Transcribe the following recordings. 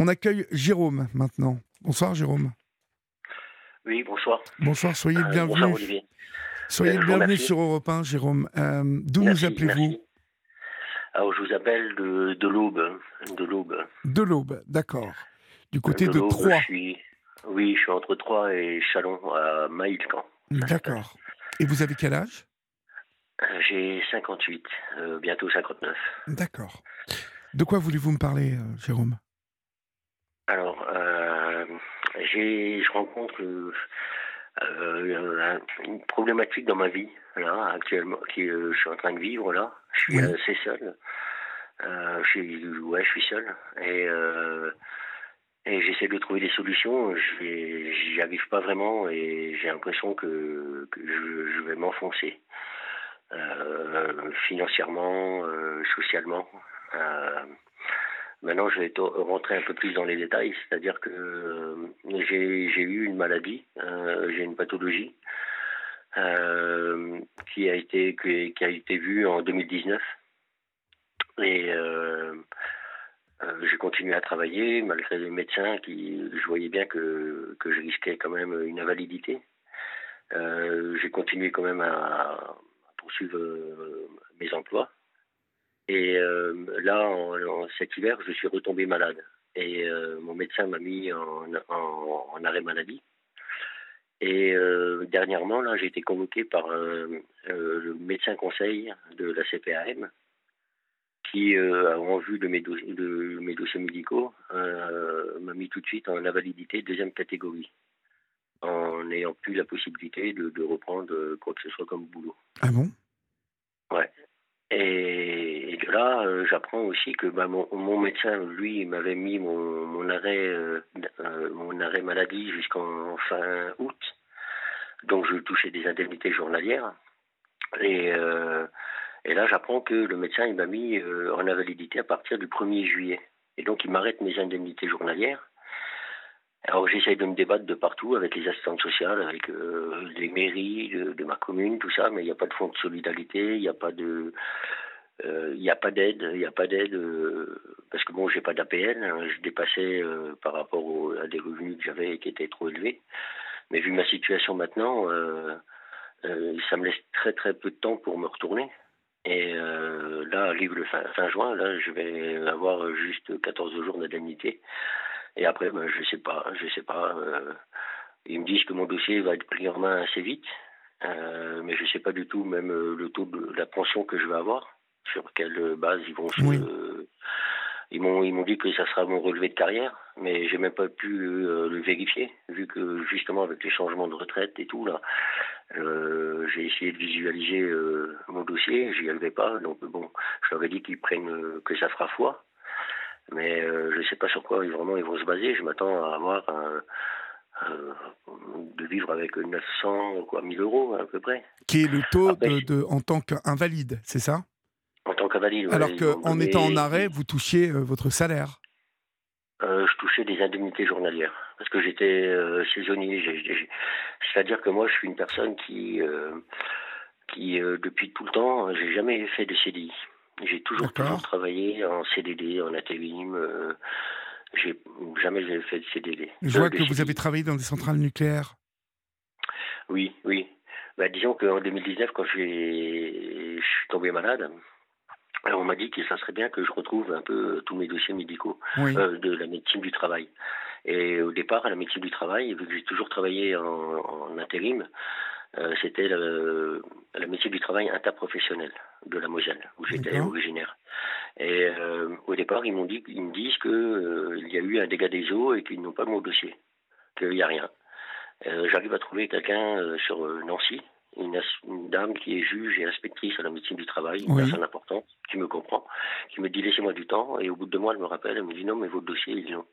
On accueille Jérôme maintenant. Bonsoir Jérôme. Oui, bonsoir. Bonsoir, soyez le Euh, bienvenu. bonsoir, Olivier. soyez Euh, le bienvenu remercie. sur Europe 1, Jérôme. Euh, D'où nous appelez-vous. Alors, je vous appelle de, de l'Aube. De l'Aube. De l'Aube, d'accord. Du côté de, Troyes. je suis- Oui, je suis entre Troyes et Chalon, à Maïlcan. D'accord. Et vous avez quel âge? Euh, J'ai 58, euh, bientôt 59. D'accord. De quoi voulez-vous me parler, euh, Jérôme? Alors, euh, j'ai, je rencontre euh, euh, un- une problématique dans ma vie, là, actuellement, que euh, je suis en train de vivre, là. Je suis Oui. assez seul. Euh, je suis, ouais, je suis seul. Et, et j'essaie de trouver des solutions. J'y arrive pas vraiment et j'ai l'impression que, que je, je vais m'enfoncer. Financièrement, socialement. Maintenant, je vais rentrer un peu plus dans les détails, c'est-à-dire que euh, j'ai eu une maladie, euh, j'ai une pathologie euh, qui a été qui, a été vue en 2019 et j'ai continué à travailler malgré les médecins qui je voyais bien que que je risquais quand même une invalidité. J'ai continué quand même à, poursuivre mes emplois. Et euh, là, en, en- cet hiver, je suis retombé malade. Et euh, mon médecin m'a mis en, en- en arrêt maladie. Et euh, dernièrement, là, j'ai été convoqué par le médecin conseil de la CPAM, qui, euh, en vue de mes, dossiers- de mes dossiers médicaux, euh, m'a mis tout de suite en invalidité deuxième catégorie, en n'ayant plus la possibilité de, de reprendre quoi que ce soit comme boulot. Ah bon? Ouais. Et, là, euh, j'apprends aussi que bah, mon, médecin, lui, m'avait mis mon, mon arrêt, euh, euh, mon arrêt maladie jusqu'en fin août. Donc, je touchais des indemnités journalières. Et, là, j'apprends que le médecin, il m'a mis en invalidité à partir du 1er juillet. Et donc, il m'arrête mes indemnités journalières. Alors j'essaye de me débattre de partout avec les assistantes sociales, avec les mairies de, de ma commune, tout ça, mais il n'y a pas de fonds de solidarité, il n'y a pas de, il n'y a pas d'aide, il n'y a pas d'aide euh, parce que bon, j'ai pas d'APL, hein, je dépassais euh, par rapport à des revenus que j'avais qui étaient trop élevés. Mais vu ma situation maintenant, euh, euh, ça me laisse très très peu de temps pour me retourner. Et euh, là arrive le fin, juin, là je vais avoir juste 14 jours d'indemnité. Et après, ben, je sais pas, je sais pas. euh, ils me disent que mon dossier va être pris en main assez vite, euh, mais je sais pas du tout même euh, le taux de la pension que je vais avoir, sur quelle base ils vont se. Ils m'ont ils m'ont dit que ça sera mon relevé de carrière, mais j'ai même pas pu euh, le vérifier, vu que justement avec les changements de retraite et tout là, euh, j'ai essayé de visualiser euh, mon dossier, j'y arrivais pas, donc bon, je leur ai dit qu'ils prennent que ça fera foi. Mais je ne sais pas sur quoi ils, vraiment ils vont se baser. Je m'attends à avoir un- de vivre avec 900, quoi, 1000 euros à peu près. Qui est le taux Après, de, de- en tant qu'invalide, c'est ça? Ouais, Alors qu'en donné- étant en arrêt, vous touchiez euh, votre salaire. Euh, je touchais des indemnités journalières parce que j'étais euh, saisonnier. C'est-à-dire que moi, je suis une personne qui, euh, qui depuis tout le temps, j'ai jamais fait de CDI. J'ai toujours, travaillé en CDD, en intérim. J'ai jamais fait de CDD. Je vois que vous CDI. avez travaillé dans des centrales nucléaires. Oui, oui. Bah, disons qu'en 2019, quand j'ai- je suis tombé malade, alors on m'a dit que ça serait bien que je retrouve un peu tous mes dossiers médicaux Oui. euh, de la médecine du travail. Et au départ, à la médecine du travail, vu que j'ai toujours travaillé en, en intérim, euh, c'était la médecine du travail interprofessionnel de la Moselle, où j'étais originaire. Et euh, au départ, ils m'ont dit, ils me disent que euh, il y a eu un dégât des eaux et qu'ils n'ont pas mon dossier, qu'il n'y a rien. Euh, J'arrive à trouver quelqu'un euh, sur euh, Nancy, une, dame qui est juge et inspectrice à la médecine du travail, une Oui. personne importante, qui me comprend, qui me dit laissez-moi du temps, et au bout de deux mois, elle me rappelle, elle me dit non, mais votre dossier, il est long.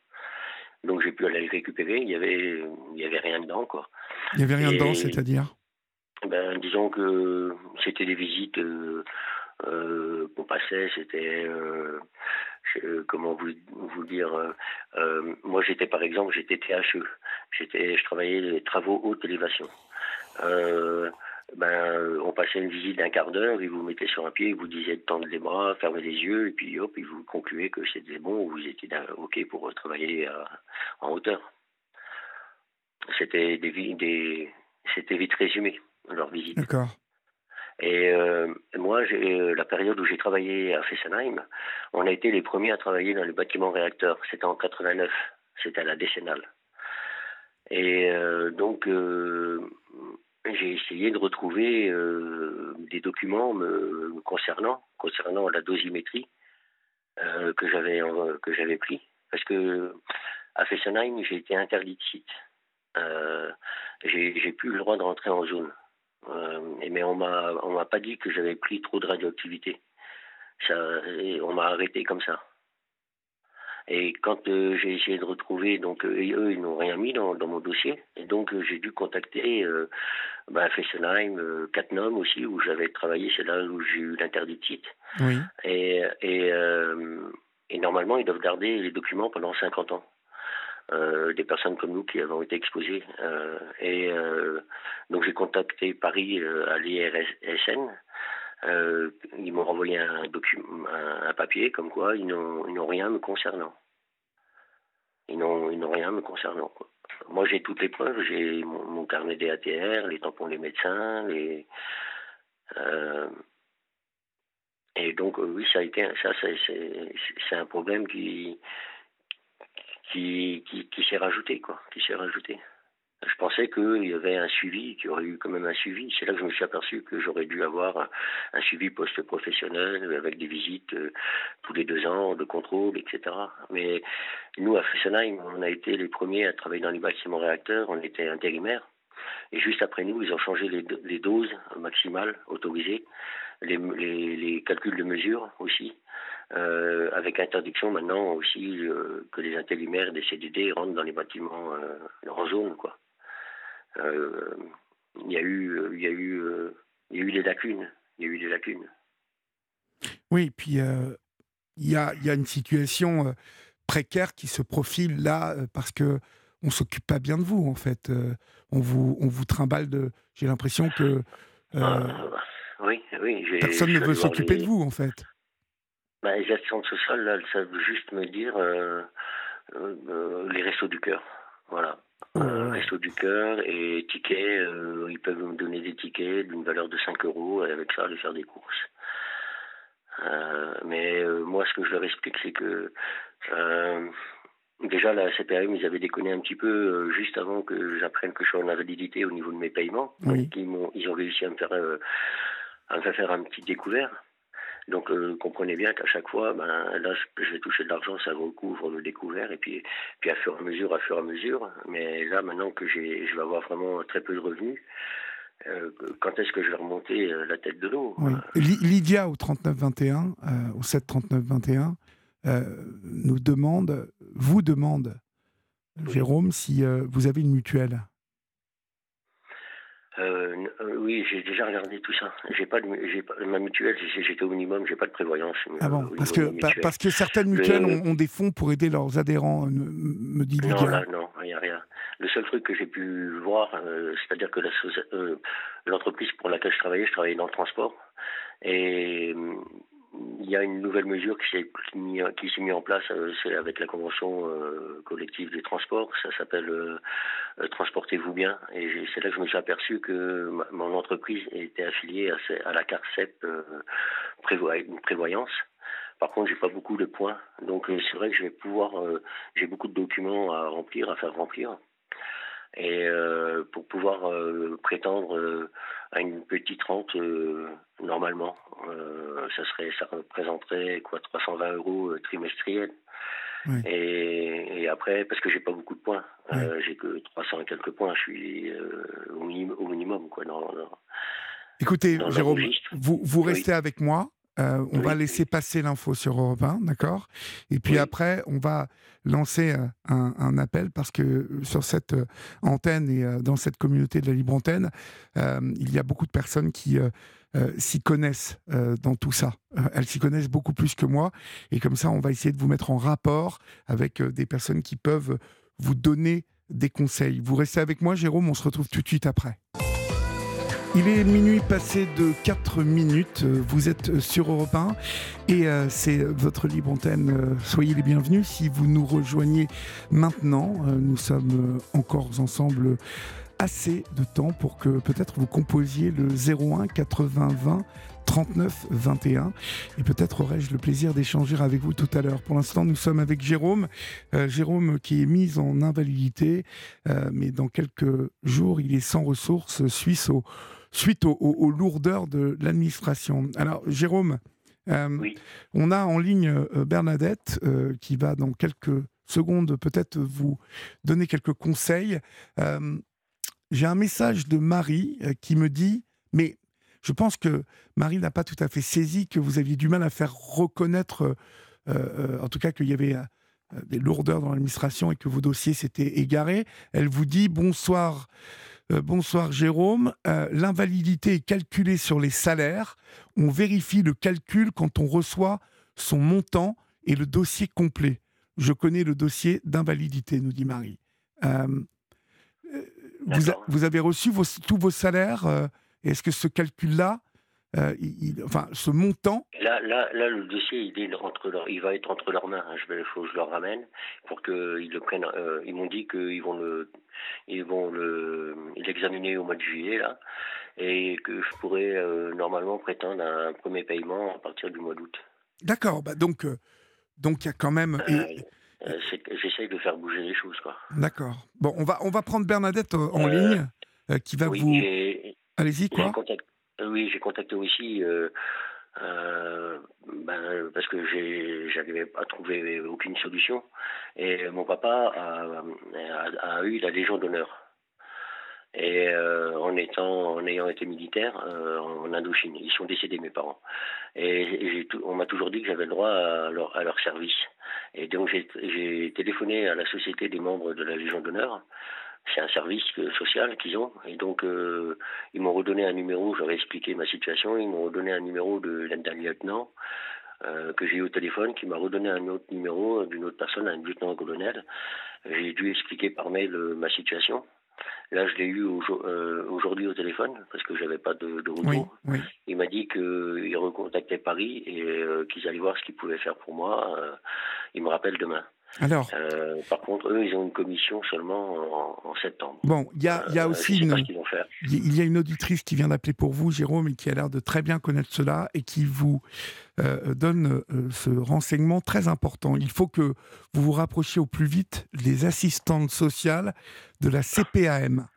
Donc j'ai pu aller le récupérer, il y avait, il y avait rien dedans, quoi. Il n'y avait rien Et- dedans, c'est-à-dire? Ben, disons que c'était des visites euh, euh, qu'on passait, c'était euh, comment vous, vous dire moi j'étais par exemple j'étais THE j'étais je travaillais les travaux haute élévation ben, on passait une visite d'un quart d'heure, ils vous mettaient sur un pied, ils vous disaient de tendre les bras, fermer les yeux, et puis hop, ils vous concluaient que c'était bon, vous étiez OK pour travailler en hauteur. C'était des, des c'était vite résumé, leur visite. D'accord. Et euh, moi, euh, la période où j'ai travaillé à Fessenheim, on a été les premiers à travailler dans les bâtiments réacteurs. C'était en 89, c'était à la décennale. Et euh, donc, j'ai essayé de retrouver des documents me, concernant, concernant la dosimétrie que j'avais que j'avais pris, parce que à Fessenheim, j'ai été interdit de site. j'ai plus le droit de rentrer en zone. Euh, mais on m'a on m'a pas dit que j'avais pris trop de radioactivité. On m'a arrêté comme ça. Et quand euh, j'ai essayé de retrouver, donc euh, eux, ils n'ont rien mis dans, dans, mon dossier. Et donc j'ai dû contacter bah, Fessenheim, Catnum aussi, où j'avais travaillé, c'est là où j'ai eu l'interdit de site. Oui. Et, et, et, normalement, ils doivent garder les documents pendant 50 ans. Euh, des personnes comme nous qui avons été exposées. Euh, et euh, donc j'ai contacté Paris à l'IRSN. Ils m'ont renvoyé un, un, papier comme quoi ils n'ont rien me concernant. Ils n'ont rien me concernant. Moi j'ai toutes les preuves, j'ai mon, carnet des ATR, les tampons des médecins, les et donc oui ça a été ça c'est un problème qui qui, qui, s'est rajouté, quoi, qui s'est rajouté. Je pensais qu'il y avait un suivi, qu'il y aurait eu quand même un suivi. C'est là que je me suis aperçu que j'aurais dû avoir un suivi post-professionnel avec des visites euh, tous les deux ans, de contrôle, etc. Mais nous, à Fessenheim, on a été les premiers à travailler dans les bâtiments réacteurs. On était intérimaires. Et juste après nous, ils ont changé les, doses maximales autorisées, les, calculs de mesure aussi. Euh, avec interdiction maintenant aussi euh, que les intérimaires des CDD rentrent dans les bâtiments euh, en zone quoi. Il y a eu, il y a eu, il y a eu des lacunes, il y a eu des lacunes. Oui, puis il y a, y a une situation précaire qui se profile là parce que on s'occupe pas bien de vous en fait. on vous on vous trimballe de. J'ai l'impression que oui, oui, personne ne veut s'occuper de vous en fait. Bah, les assistantes sociales, là, ça veut juste me dire euh, euh, euh, les restos du cœur. Voilà. Restos du cœur et tickets. ils peuvent me donner des tickets d'une valeur de 5 euros et avec ça, aller faire des courses. mais moi, ce que je leur explique, c'est que déjà, la CPAM, ils avaient déconné un petit peu juste avant que j'apprenne que je suis en invalidité au niveau de mes paiements. ils, ils ont réussi à me faire, à me faire un petit découvert. Donc euh, comprenez bien qu'à chaque fois, ben, là, je vais toucher de l'argent, ça recouvre le découvert, et puis, puis à fur et à mesure, à fur et à mesure. Mais là, maintenant que j'ai, je vais avoir vraiment très peu de revenus, euh, quand est-ce que je vais remonter euh, la tête de l'eau? Lydia au 3921, au 73921, nous demande, vous demande, Jérôme, si vous avez une mutuelle. Euh, euh, oui, j'ai déjà regardé tout ça. J'ai pas, de, ma mutuelle, j'étais au minimum, j'ai pas de prévoyance. Ah bon Parce que parce que certaines mutuelles ont, des fonds pour aider leurs adhérents, me, dit. Non, là, non, il n'y a rien. Le seul truc que j'ai pu voir, euh, c'est-à-dire que l'entreprise pour laquelle je travaillais, je travaillais dans le transport, et il y a une nouvelle mesure qui s'est mise en place, euh, c'est avec la convention euh, collective des transports. Ça s'appelle euh, Transportez-vous bien. Et c'est là que je me suis aperçu que mon entreprise était affiliée à, à la CARCEP prévoyance. Par contre, j'ai pas beaucoup de points, donc c'est vrai que je vais pouvoir. j'ai beaucoup de documents à remplir, à faire remplir. Et euh, pour pouvoir euh, prétendre euh, à une petite rente, normalement, ça serait, ça représenterait quoi, 320 euros trimestriels. Et, après, parce que j'ai pas beaucoup de points, j'ai que 300 et quelques points, je suis au, minimum, quoi. Écoutez, Jérôme, vous, vous restez avec moi. Euh, on va laisser passer l'info sur Europe 1, d'accord? Et puis après, on va lancer euh, un, appel parce que euh, sur cette antenne et dans cette communauté de la libre antenne, il y a beaucoup de personnes qui s'y connaissent dans tout ça. elles s'y connaissent beaucoup plus que moi. Et comme ça, on va essayer de vous mettre en rapport avec des personnes qui peuvent vous donner des conseils. Vous restez avec moi, Jérôme, on se retrouve tout de suite après. Il est minuit passé de 4 minutes. Vous êtes sur Europe 1 et euh, c'est votre libre antenne. Euh, soyez les bienvenus si vous nous rejoignez maintenant. Euh, nous sommes encore ensemble assez de temps pour que peut-être vous composiez le 01 80 20 39 21 et peut-être aurais-je le plaisir d'échanger avec vous tout à l'heure. Pour l'instant, nous sommes avec Jérôme, Jérôme qui est mis en invalidité, mais dans quelques jours, il est sans ressources suisse au suite aux, lourdeurs de l'administration. Alors, Jérôme, euh, on a en ligne euh, Bernadette euh, qui va dans quelques secondes peut-être vous donner quelques conseils. J'ai un message de Marie qui me dit, mais je pense que Marie n'a pas tout à fait saisi que vous aviez du mal à faire reconnaître, en tout cas qu'il y avait des lourdeurs dans l'administration et que vos dossiers s'étaient égarés. Elle vous dit bonsoir. Euh, bonsoir Jérôme. Euh, l'invalidité est calculée sur les salaires. On vérifie le calcul quand on reçoit son montant et le dossier complet. Je connais le dossier d'invalidité, nous dit Marie. Euh, vous, avez reçu tous vos salaires. Est-ce que ce calcul-là euh, enfin, ce montant. Là, là, là, le dossier, il, est entre il va être entre leurs mains. Hein. Je vais, faut que je leur ramène pour qu'ils le prennent. Euh, ils m'ont dit qu'ils vont le, ils vont le, l'examiner au mois de juillet là, et que je pourrais euh, normalement prétendre à un premier paiement à partir du mois d'août. D'accord. Bah donc, donc il y a quand même. J'essaye de faire bouger les choses, quoi. D'accord. Bon, on va, on va prendre Bernadette en ligne, qui va vous. Allez-y, quoi. Euh, oui, j'ai contacté aussi euh, euh, ben, parce que j'arrivais à trouver aucune solution. Et mon papa a, eu la Légion d'honneur. Et en étant, en ayant été militaire en Indochine, ils sont décédés mes parents. Et, on m'a toujours dit que j'avais le droit à leur, à leur service. Et donc j'ai téléphoné à la société des membres de la Légion d'honneur c'est un service social qu'ils ont. Et donc, euh, ils m'ont redonné un numéro, j'avais expliqué ma situation, ils m'ont redonné un numéro de d'un lieutenant euh, que j'ai eu au téléphone, qui m'a redonné un autre numéro d'une autre personne, un lieutenant-colonel. J'ai dû expliquer par mail euh, ma situation. Là, je l'ai eu aujourd'hui au téléphone parce que j'avais pas de, de retour. Il m'a dit qu'il recontactait Paris et qu'ils allaient voir ce qu'ils pouvaient faire pour moi. il me rappelle demain. Alors, euh, par contre, eux, ils ont une commission seulement en, septembre. Bon, il y a, y a euh, aussi une, il y a une auditrice qui vient d'appeler pour vous, Jérôme, et qui a l'air de très bien connaître cela et qui vous euh, donne ce renseignement très important. Il faut que vous vous rapprochiez au plus vite des assistantes sociales de la CPAM.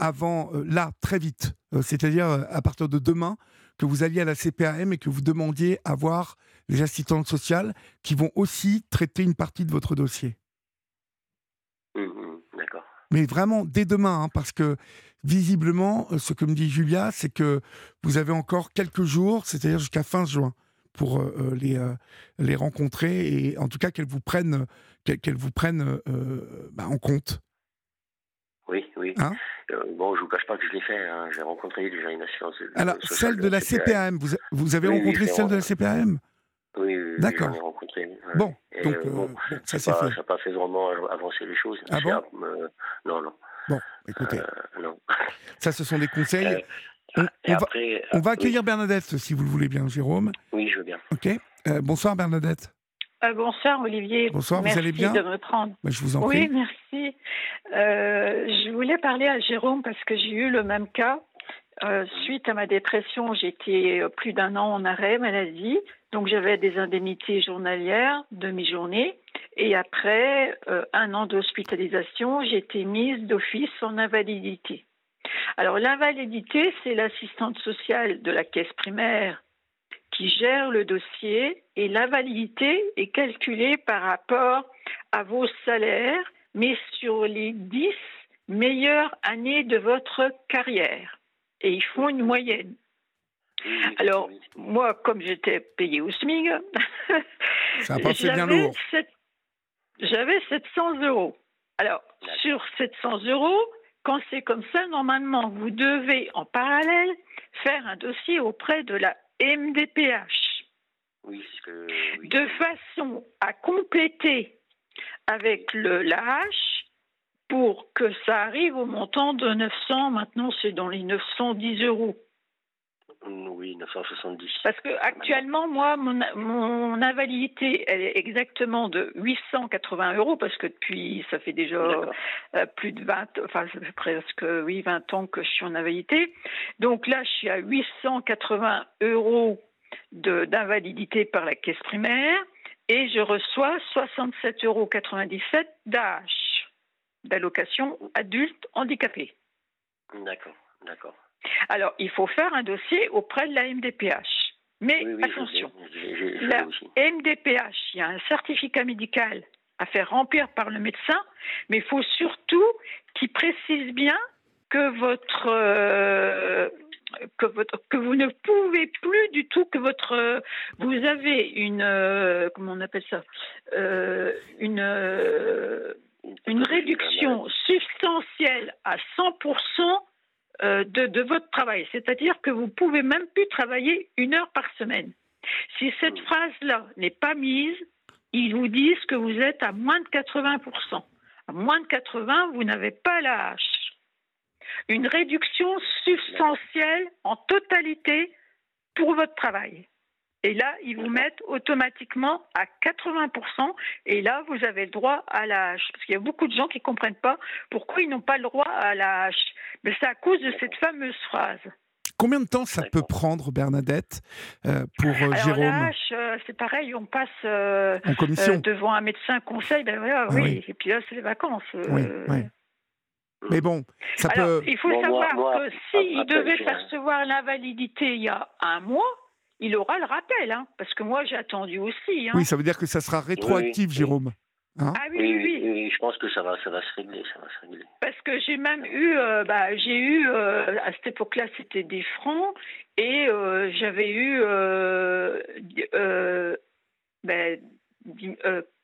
avant, là, très vite, c'est-à-dire à partir de demain, que vous alliez à la CPAM et que vous demandiez à voir les assistantes sociales qui vont aussi traiter une partie de votre dossier. Mmh, mmh, d'accord. Mais vraiment dès demain, hein, parce que visiblement, euh, ce que me dit Julia, c'est que vous avez encore quelques jours, c'est-à-dire jusqu'à fin juin, pour euh, euh, les, les rencontrer et en tout cas qu'elles vous prennent, qu'elles vous prennent bah, en compte. Oui, oui. Hein? Bon, je vous cache pas que je l'ai fait. Hein. J'ai rencontré déjà une assistance. Alors, celle de la CPAM, vous, vous avez rencontré celle de la CPAM oui, oui D'accord. rencontré. Bon, donc euh, bon, ça s'est fait. Ça n'a pas fait vraiment avancer les choses. Ah bon? Euh, Non, non. Bon, écoutez. Euh, non. Ça, ce sont des conseils. On, va, on, va, accueillir Bernadette, si vous le voulez bien, Jérôme. Oui, je veux bien. Ok. bonsoir, Bernadette. bonsoir Olivier. Bonsoir, vous allez bien? de me prendre. Bah, je vous en prie. Oui, merci. je voulais parler à Jérôme parce que j'ai eu le même cas. Suite à ma dépression, j'étais plus d'un an en arrêt maladie. Donc j'avais des indemnités journalières, demi-journée, et après euh, un an d'hospitalisation, été mise d'office en invalidité. Alors l'invalidité, c'est l'assistante sociale de la caisse primaire qui gère le dossier et l'invalidité est calculée par rapport à vos salaires, mais sur les dix meilleures années de votre carrière. Et ils font une moyenne. Alors, moi, comme j'étais payée au SMIG, J'avais 700 euros. Alors, sur 700 euros, quand c'est comme ça, normalement, vous devez en parallèle faire un dossier auprès de la MDPH. De façon à compléter avec le l'AH pour que ça arrive au montant de 900. Maintenant, c'est dans les 910 euros. Oui, 970. Parce que actuellement, moi, mon, mon, invalidité, elle est exactement de 880 euros, parce que depuis, ça fait déjà euh, plus de 20, enfin, presque, oui, 20 ans que je suis en invalidité. Donc là, je suis à 880 euros d'invalidité par la caisse primaire, et je reçois 67,97 euros d'âge, d'allocation adulte handicapé. D'accord, d'accord. Alors, il faut faire un dossier auprès de la MDPH. Mais attention, la MDPH, il y a un certificat médical à faire remplir par le médecin, mais il faut surtout qu'il précise bien que votre, euh, que votre que vous ne pouvez plus du tout que votre vous avez une euh, comment on appelle ça euh, une une réduction substantielle à 100 euh, de, votre travail. C'est-à-dire que vous pouvez même plus travailler une heure par semaine. Si cette hmm. phrase-là n'est pas mise, ils vous disent que vous êtes à moins de 80%. À moins de 80%, vous n'avez pas la hache. Une réduction substantielle en totalité pour votre travail. Et là, ils vous mettent automatiquement à 80%. Et là, vous avez le droit à la hache. Parce qu'il y a beaucoup de gens qui ne comprennent pas pourquoi ils n'ont pas le droit à la hache. Mais c'est à cause de cette fameuse phrase. Combien de temps ça peut prendre, Bernadette, euh, pour euh, Alors, Jérôme la hache, euh, c'est pareil, on passe en commission. devant un médecin conseil, ben voilà, ah oui. et puis là, c'est les vacances. Oui, Mais bon, ça Alors, peut. Il faut savoir que s'il devait percevoir l'invalidité il y a un mois, il aura le rappel, hein, parce que moi j'ai attendu aussi. Hein. Oui, ça veut dire que ça sera rétroactif, Jérôme. Hein ah oui oui, oui, je pense que ça va, ça va se régler, ça va se régler. Parce que j'ai même eu, euh, bah, j'ai eu euh, à cette époque-là, c'était des francs, et euh, j'avais eu, ben,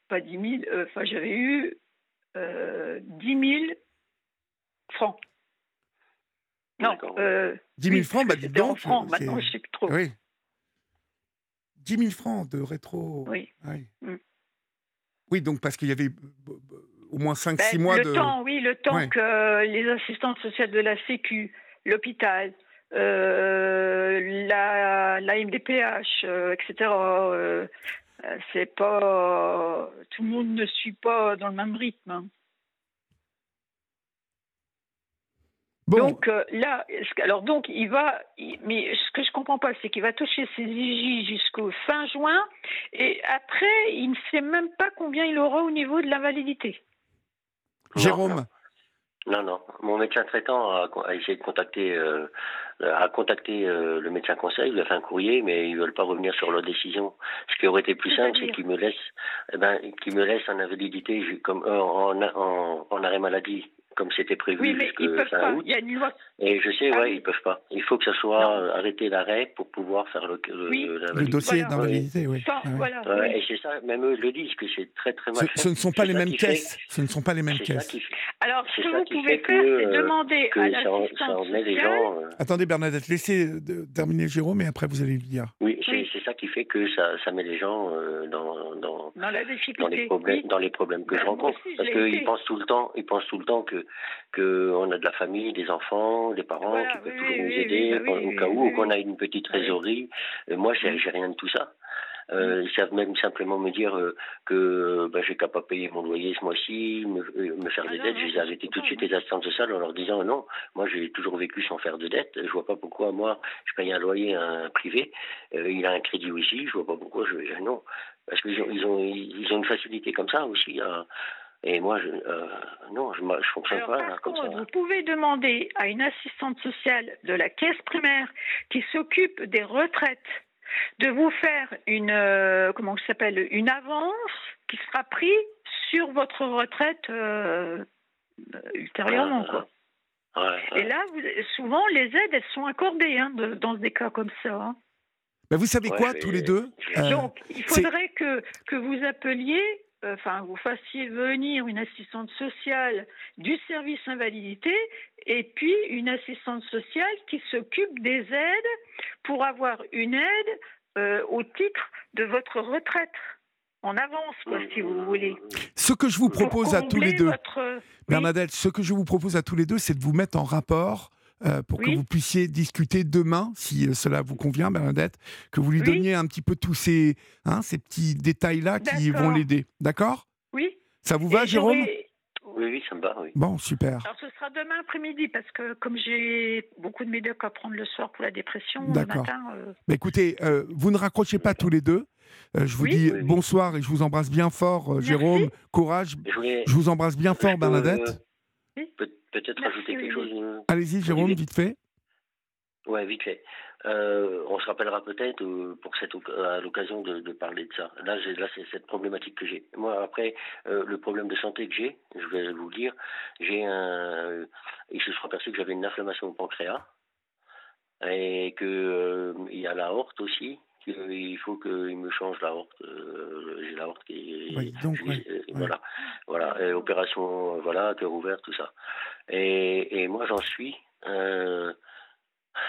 pas 10 000, enfin j'avais eu 10 000 francs. Non, 10 000 francs, bah dis donc. francs, maintenant je sais plus trop. Oui. 10 000 francs de rétro. Oui. Oui, mm. oui donc parce qu'il y avait au moins 5-6 ben, mois le de. Temps, oui, le temps que les assistantes sociales de la Sécu, l'hôpital, euh, la, la, MDPH, euh, etc. Euh, c'est pas. Tout le monde ne suit pas dans le même rythme. Donc euh, là, alors donc il va, mais ce que je comprends pas, c'est qu'il va toucher ses IJ jusqu'au fin juin, et après, il ne sait même pas combien il aura au niveau de l'invalidité. Jérôme. Non, non. Mon médecin traitant a, essayé de contacter, euh, a contacté euh, le médecin conseil, il a fait un courrier, mais ils veulent pas revenir sur leur décision. Ce qui aurait été plus simple, c'est qu'ils me laissent, eh ben, qu'ils me laissent en invalidité, comme en, en, en arrêt maladie comme c'était prévu oui, mais ils peuvent pas. Il y a une loi. Et je sais, ah ouais, ils peuvent pas. Il faut que ça soit arrêté l'arrêt pour pouvoir faire le, le, dossier d'invalidité, oui. Ah et c'est ça, même eux le disent, que c'est très très mal ce, Ce ne sont pas les mêmes caisses. Ce ne sont pas les mêmes caisses. Alors, ce que vous pouvez faire, c'est euh, demander à l'assistante gens. Euh, Attendez, Bernadette, laissez terminer Jérôme et après vous allez le dire. Oui, c'est ça qui fait que ça, met les gens euh, dans, dans, dans, la dans, les problèmes, dans les problèmes que je ben, rencontre. Parce qu'ils pensent tout le temps, ils pensent tout le temps que qu'on a de la famille, des enfants, des parents qui peuvent toujours nous aider bah au cas où, ou qu'on a une petite trésorerie. Euh, moi, j'ai rien de tout ça. Euh, ils savent même simplement me dire euh, que bah, j'ai qu'à pas payer mon loyer ce mois-ci, me, me, faire ah des dettes. Je les ai arrêtés tout de suite les assistantes sociales en leur disant non, moi j'ai toujours vécu sans faire de dettes. Je vois pas pourquoi moi je paye un loyer à un privé, il a un crédit aussi. Je vois pas pourquoi je vais non parce qu'ils ont ils ont ils ont une facilité comme ça aussi à, et moi, je, euh, non, je ne fonctionne pas par comme contre, Vous pouvez demander à une assistante sociale de la caisse primaire qui s'occupe des retraites de vous faire une, euh, comment ça s'appelle, une avance qui sera prise sur votre retraite euh, ultérieurement. Quoi. Et là, souvent, les aides, elles sont accordées hein, dans des cas comme ça. Hein. Ben, vous savez quoi, tous les deux Donc, il faudrait que, que vous appeliez enfin, vous fassiez venir une assistante sociale du service invalidité et puis une assistante sociale qui s'occupe des aides pour avoir une aide euh, au titre de votre retraite. on avance, si vous voulez. Ce que je vous propose à tous les deux, Bernadette, ce que je vous propose à tous les deux, c'est de vous mettre en rapport. Euh, pour que vous puissiez discuter demain, si euh, cela vous convient, Bernadette, que vous lui donniez un petit peu tous ces, hein, ces petits détails-là qui vont l'aider. D'accord? Oui. Ça vous va, Jérôme? oui, oui, ça me va, oui. Bon, super. Alors, ce sera demain après-midi, parce que comme j'ai beaucoup de médocs à prendre le soir pour la dépression, le matin... Euh... Mais écoutez, euh, vous ne raccrochez pas tous les deux. Euh, je vous dis bonsoir et je vous embrasse bien fort, euh, Jérôme. Courage. Je, vous embrasse bien fort, Bernadette. Peut-être rajouter quelque chose. Allez-y, Jérôme, vite fait. Ouais, vite fait. Euh, on se rappellera peut-être euh, pour cette à l'occasion de, de, parler de ça. Là, là c'est cette problématique que j'ai. Moi, après, euh, le problème de santé que j'ai, je vais vous le dire, j'ai un. Il se soit aperçu que j'avais une inflammation au pancréas et que il y a la horte aussi. Il faut qu'il me change la horte. j'ai la horte qui oui, donc, voilà, voilà, et opération, voilà, cœur ouvert, tout ça. Et, et moi, j'en suis. Euh,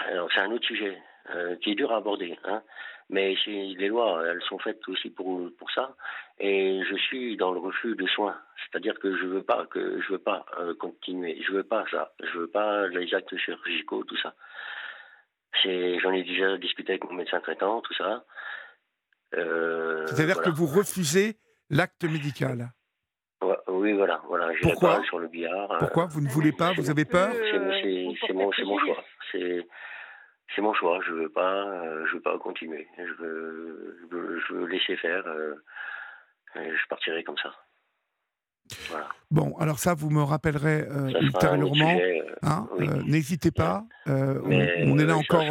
alors c'est un autre sujet euh, qui est dur à aborder, hein. mais les lois, elles sont faites aussi pour pour ça. Et je suis dans le refus de soins, c'est-à-dire que je veux pas que je veux pas euh, continuer, je veux pas ça, je veux pas les actes chirurgicaux, tout ça. J'en ai déjà discuté avec mon médecin traitant, tout ça. Euh, C'est-à-dire que vous refusez l'acte médical oui, voilà, voilà. Pourquoi sur le billard. Pourquoi vous ne voulez pas Vous avez peur C'est mon, mon, choix. C'est mon choix. Je veux pas, euh, je veux pas continuer. Je veux, je veux, laisser faire. Euh, je partirai comme ça. Voilà. Bon, alors ça, vous me rappellerez euh, ultérieurement. Hein, n'hésitez pas. on, est là encore,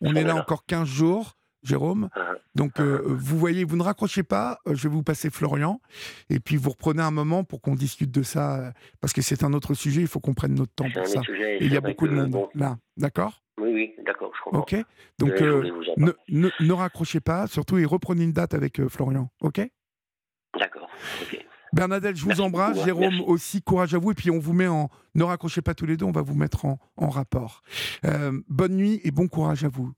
on est là encore 15 jours. Jérôme. Uh-huh. Donc, uh-huh. vous voyez, vous ne raccrochez pas. je vais vous passer Florian. Et puis, vous reprenez un moment pour qu'on discute de ça. parce que c'est un autre sujet. Il faut qu'on prenne notre temps pour ça. et il y a beaucoup de monde là. D'accord? Oui, oui, d'accord, je comprends. Ok. Donc, euh, ne, ne, ne, raccrochez pas, surtout, et reprenez une date avec euh, Florian. Ok? D'accord. Bernadette, je vous embrasse. Jérôme aussi, courage à vous. Et puis, on vous met en. Ne raccrochez pas tous les deux, on va vous mettre en, en rapport. Euh, bonne nuit et bon courage à vous.